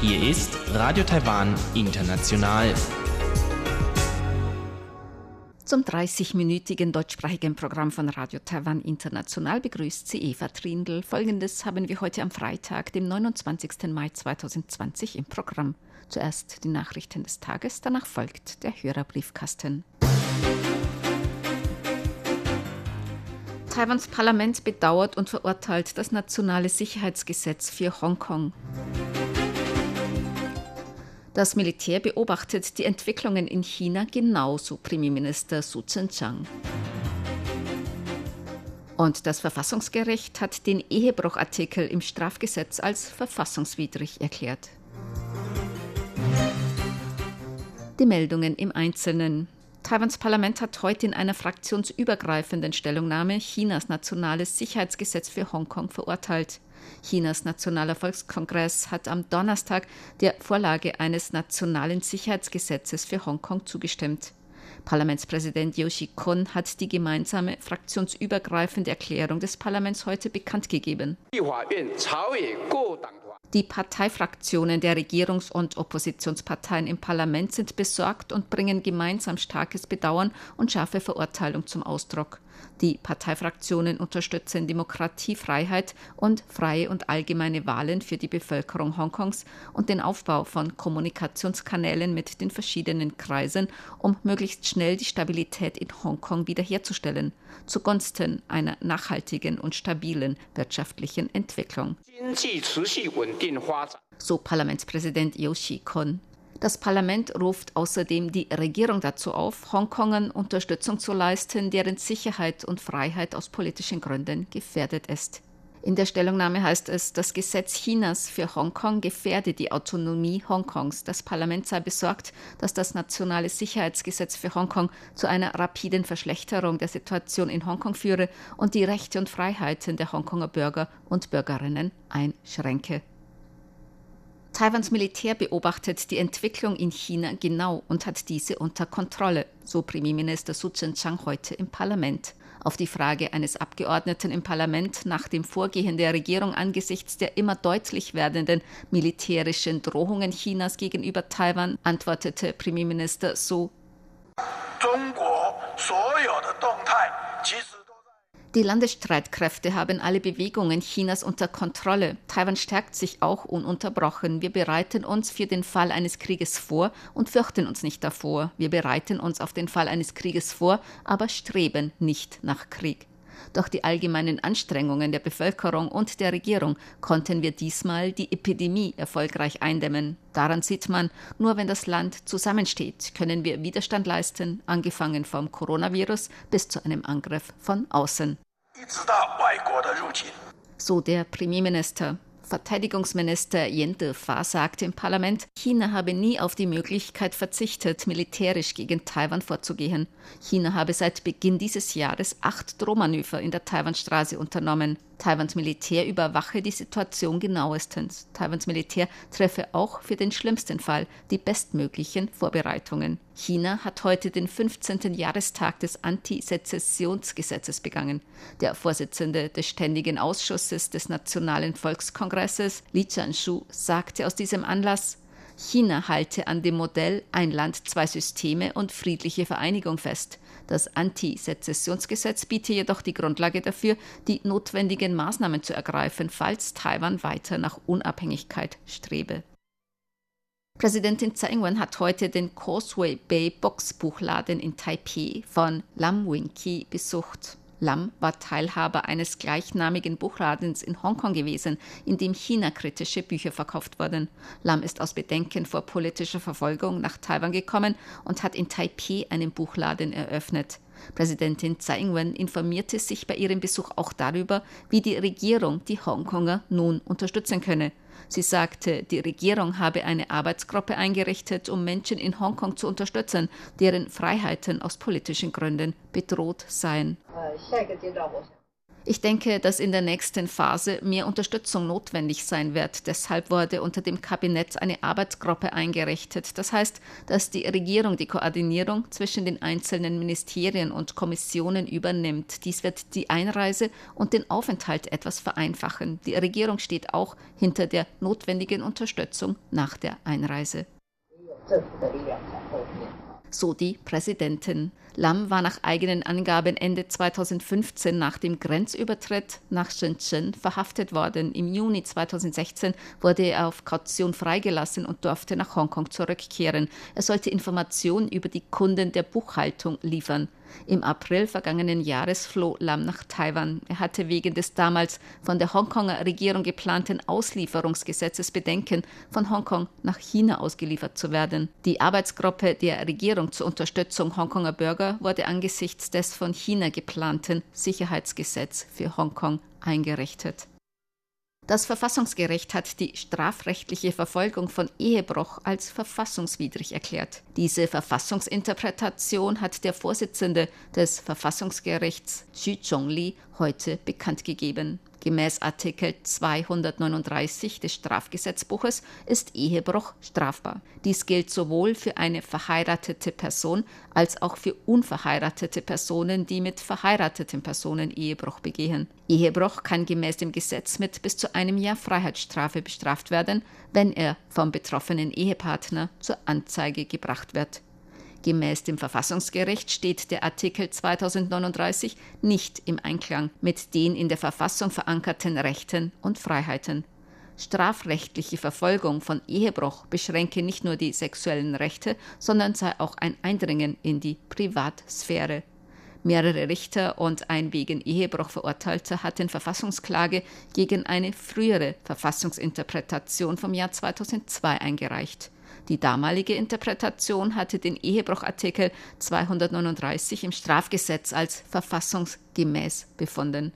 Hier ist Radio Taiwan International. Zum 30-minütigen deutschsprachigen Programm von Radio Taiwan International begrüßt sie Eva Trindl. Folgendes haben wir heute am Freitag, dem 29. Mai 2020 im Programm. Zuerst die Nachrichten des Tages, danach folgt der Hörerbriefkasten. Taiwans Parlament bedauert und verurteilt das nationale Sicherheitsgesetz für Hongkong. Das Militär beobachtet die Entwicklungen in China genauso, Premierminister Su Tseng-Chang. Und das Verfassungsgericht hat den Ehebruchartikel im Strafgesetz als verfassungswidrig erklärt. Die Meldungen im Einzelnen. Taiwans Parlament hat heute in einer fraktionsübergreifenden Stellungnahme Chinas nationales Sicherheitsgesetz für Hongkong verurteilt. Chinas Nationaler Volkskongress hat am Donnerstag der Vorlage eines nationalen Sicherheitsgesetzes für Hongkong zugestimmt. Parlamentspräsident Yoshi Kon hat die gemeinsame fraktionsübergreifende Erklärung des Parlaments heute bekannt gegeben. Die Parteifraktionen der Regierungs- und Oppositionsparteien im Parlament sind besorgt und bringen gemeinsam starkes Bedauern und scharfe Verurteilung zum Ausdruck. Die Parteifraktionen unterstützen Demokratie, Freiheit und freie und allgemeine Wahlen für die Bevölkerung Hongkongs und den Aufbau von Kommunikationskanälen mit den verschiedenen Kreisen, um möglichst schnell die Stabilität in Hongkong wiederherzustellen, zugunsten einer nachhaltigen und stabilen wirtschaftlichen Entwicklung. So Parlamentspräsident Yoshi Kon. Das Parlament ruft außerdem die Regierung dazu auf, Hongkongern Unterstützung zu leisten, deren Sicherheit und Freiheit aus politischen Gründen gefährdet ist. In der Stellungnahme heißt es, das Gesetz Chinas für Hongkong gefährde die Autonomie Hongkongs. Das Parlament sei besorgt, dass das nationale Sicherheitsgesetz für Hongkong zu einer rapiden Verschlechterung der Situation in Hongkong führe und die Rechte und Freiheiten der Hongkonger Bürger und Bürgerinnen einschränke. Taiwans Militär beobachtet die Entwicklung in China genau und hat diese unter Kontrolle, so Premierminister Su Tseng-Chang heute im Parlament. Auf die Frage eines Abgeordneten im Parlament nach dem Vorgehen der Regierung angesichts der immer deutlich werdenden militärischen Drohungen Chinas gegenüber Taiwan antwortete Premierminister Su: so, die Landesstreitkräfte haben alle Bewegungen Chinas unter Kontrolle. Taiwan stärkt sich auch ununterbrochen. Wir bereiten uns für den Fall eines Krieges vor und fürchten uns nicht davor. Wir bereiten uns auf den Fall eines Krieges vor, aber streben nicht nach Krieg. Durch die allgemeinen Anstrengungen der Bevölkerung und der Regierung konnten wir diesmal die Epidemie erfolgreich eindämmen. Daran sieht man, nur wenn das Land zusammensteht, können wir Widerstand leisten, angefangen vom Coronavirus bis zu einem Angriff von außen. So der Premierminister. Verteidigungsminister Yen Defa sagte im Parlament, China habe nie auf die Möglichkeit verzichtet, militärisch gegen Taiwan vorzugehen. China habe seit Beginn dieses Jahres acht Drohmanöver in der Taiwanstraße unternommen. Taiwans Militär überwache die Situation genauestens. Taiwans Militär treffe auch für den schlimmsten Fall die bestmöglichen Vorbereitungen. China hat heute den 15. Jahrestag des Antisezessionsgesetzes begangen. Der Vorsitzende des Ständigen Ausschusses des Nationalen Volkskongresses, Li Jianshu, sagte aus diesem Anlass, China halte an dem Modell ein Land, zwei Systeme und friedliche Vereinigung fest. Das Antisezessionsgesetz biete jedoch die Grundlage dafür, die notwendigen Maßnahmen zu ergreifen, falls Taiwan weiter nach Unabhängigkeit strebe. Präsidentin Tsai Ing-wen hat heute den Causeway Bay Boxbuchladen in Taipei von Lam Wing-ki besucht. Lam war Teilhaber eines gleichnamigen Buchladens in Hongkong gewesen, in dem China-kritische Bücher verkauft wurden. Lam ist aus Bedenken vor politischer Verfolgung nach Taiwan gekommen und hat in Taipei einen Buchladen eröffnet. Präsidentin Tsai Ing-wen informierte sich bei ihrem Besuch auch darüber, wie die Regierung die Hongkonger nun unterstützen könne. Sie sagte, die Regierung habe eine Arbeitsgruppe eingerichtet, um Menschen in Hongkong zu unterstützen, deren Freiheiten aus politischen Gründen bedroht seien. Ich denke, dass in der nächsten Phase mehr Unterstützung notwendig sein wird. Deshalb wurde unter dem Kabinett eine Arbeitsgruppe eingerichtet. Das heißt, dass die Regierung die Koordinierung zwischen den einzelnen Ministerien und Kommissionen übernimmt. Dies wird die Einreise und den Aufenthalt etwas vereinfachen. Die Regierung steht auch hinter der notwendigen Unterstützung nach der Einreise. So die Präsidentin. Lam war nach eigenen Angaben Ende 2015 nach dem Grenzübertritt nach Shenzhen verhaftet worden. Im Juni 2016 wurde er auf Kaution freigelassen und durfte nach Hongkong zurückkehren. Er sollte Informationen über die Kunden der Buchhaltung liefern. Im April vergangenen Jahres floh Lam nach Taiwan. Er hatte wegen des damals von der Hongkonger Regierung geplanten Auslieferungsgesetzes Bedenken, von Hongkong nach China ausgeliefert zu werden. Die Arbeitsgruppe der Regierung zur Unterstützung Hongkonger Bürger wurde angesichts des von China geplanten Sicherheitsgesetz für Hongkong eingerichtet. Das Verfassungsgericht hat die strafrechtliche Verfolgung von Ehebruch als verfassungswidrig erklärt. Diese Verfassungsinterpretation hat der Vorsitzende des Verfassungsgerichts Xu Zhongli heute bekannt gegeben. Gemäß Artikel 239 des Strafgesetzbuches ist Ehebruch strafbar. Dies gilt sowohl für eine verheiratete Person als auch für unverheiratete Personen, die mit verheirateten Personen Ehebruch begehen. Ehebruch kann gemäß dem Gesetz mit bis zu einem Jahr Freiheitsstrafe bestraft werden, wenn er vom betroffenen Ehepartner zur Anzeige gebracht wird. Gemäß dem Verfassungsgericht steht der Artikel 2039 nicht im Einklang mit den in der Verfassung verankerten Rechten und Freiheiten. Strafrechtliche Verfolgung von Ehebruch beschränke nicht nur die sexuellen Rechte, sondern sei auch ein Eindringen in die Privatsphäre. Mehrere Richter und ein wegen Ehebruch Verurteilter hatten Verfassungsklage gegen eine frühere Verfassungsinterpretation vom Jahr 2002 eingereicht. Die damalige Interpretation hatte den Ehebruchartikel 239 im Strafgesetz als verfassungsgemäß befunden.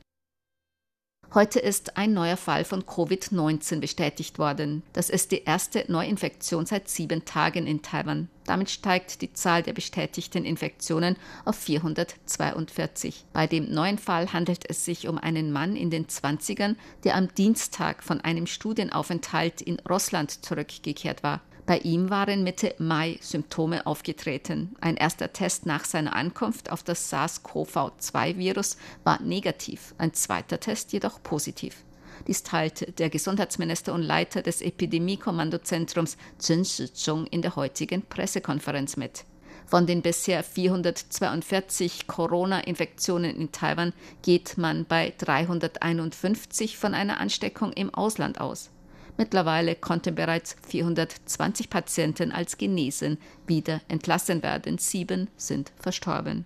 Heute ist ein neuer Fall von Covid-19 bestätigt worden. Das ist die erste Neuinfektion seit sieben Tagen in Taiwan. Damit steigt die Zahl der bestätigten Infektionen auf 442. Bei dem neuen Fall handelt es sich um einen Mann in den 20ern, der am Dienstag von einem Studienaufenthalt in Russland zurückgekehrt war. Bei ihm waren Mitte Mai Symptome aufgetreten. Ein erster Test nach seiner Ankunft auf das SARS-CoV-2-Virus war negativ, ein zweiter Test jedoch positiv. Dies teilte der Gesundheitsminister und Leiter des Epidemiekommandozentrums Chen Shizhong in der heutigen Pressekonferenz mit. Von den bisher 442 Corona-Infektionen in Taiwan geht man bei 351 von einer Ansteckung im Ausland aus. Mittlerweile konnten bereits 420 Patienten als genesen wieder entlassen werden. Sieben sind verstorben.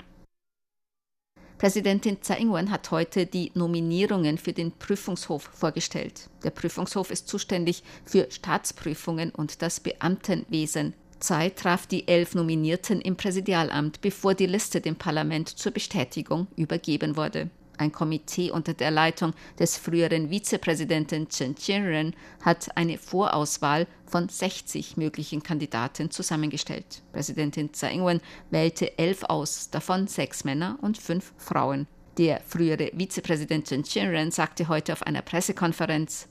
Präsidentin Tsai Ing-wen hat heute die Nominierungen für den Prüfungshof vorgestellt. Der Prüfungshof ist zuständig für Staatsprüfungen und das Beamtenwesen. Tsai traf die elf Nominierten im Präsidialamt, bevor die Liste dem Parlament zur Bestätigung übergeben wurde. Ein Komitee unter der Leitung des früheren Vizepräsidenten Chen Chien-ren hat eine Vorauswahl von 60 möglichen Kandidaten zusammengestellt. Präsidentin Tsai Ing-wen wählte elf aus, davon sechs Männer und fünf Frauen. Der frühere Vizepräsident Chen Chien-ren sagte heute auf einer Pressekonferenz,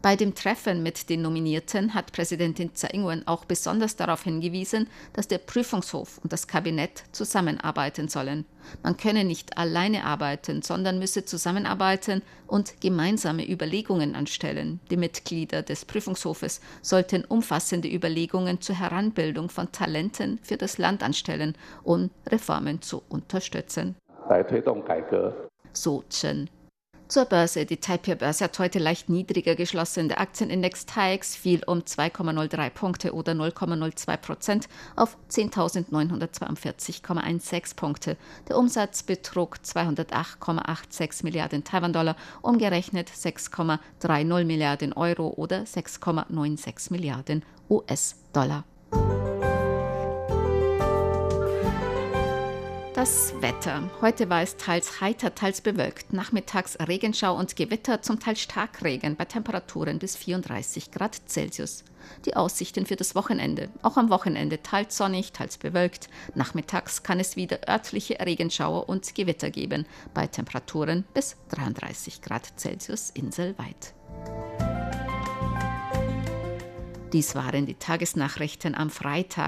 bei dem Treffen mit den Nominierten hat Präsidentin Tsai Ing-wen auch besonders darauf hingewiesen, dass der Prüfungshof und das Kabinett zusammenarbeiten sollen. Man könne nicht alleine arbeiten, sondern müsse zusammenarbeiten und gemeinsame Überlegungen anstellen. Die Mitglieder des Prüfungshofes sollten umfassende Überlegungen zur Heranbildung von Talenten für das Land anstellen, um Reformen zu unterstützen. So Chen. Zur Börse. Die Taipei-Börse hat heute leicht niedriger geschlossen. Der Aktienindex TAIEX fiel um 2,03 Punkte oder 0,02 Prozent auf 10.942,16 Punkte. Der Umsatz betrug 208,86 Milliarden Taiwan-Dollar, umgerechnet 6,30 Milliarden Euro oder 6,96 Milliarden US-Dollar. Das Wetter. Heute war es teils heiter, teils bewölkt. Nachmittags Regenschau und Gewitter, zum Teil Starkregen bei Temperaturen bis 34 Grad Celsius. Die Aussichten für das Wochenende. Auch am Wochenende teils sonnig, teils bewölkt. Nachmittags kann es wieder örtliche Regenschauer und Gewitter geben, bei Temperaturen bis 33 Grad Celsius inselweit. Dies waren die Tagesnachrichten am Freitag,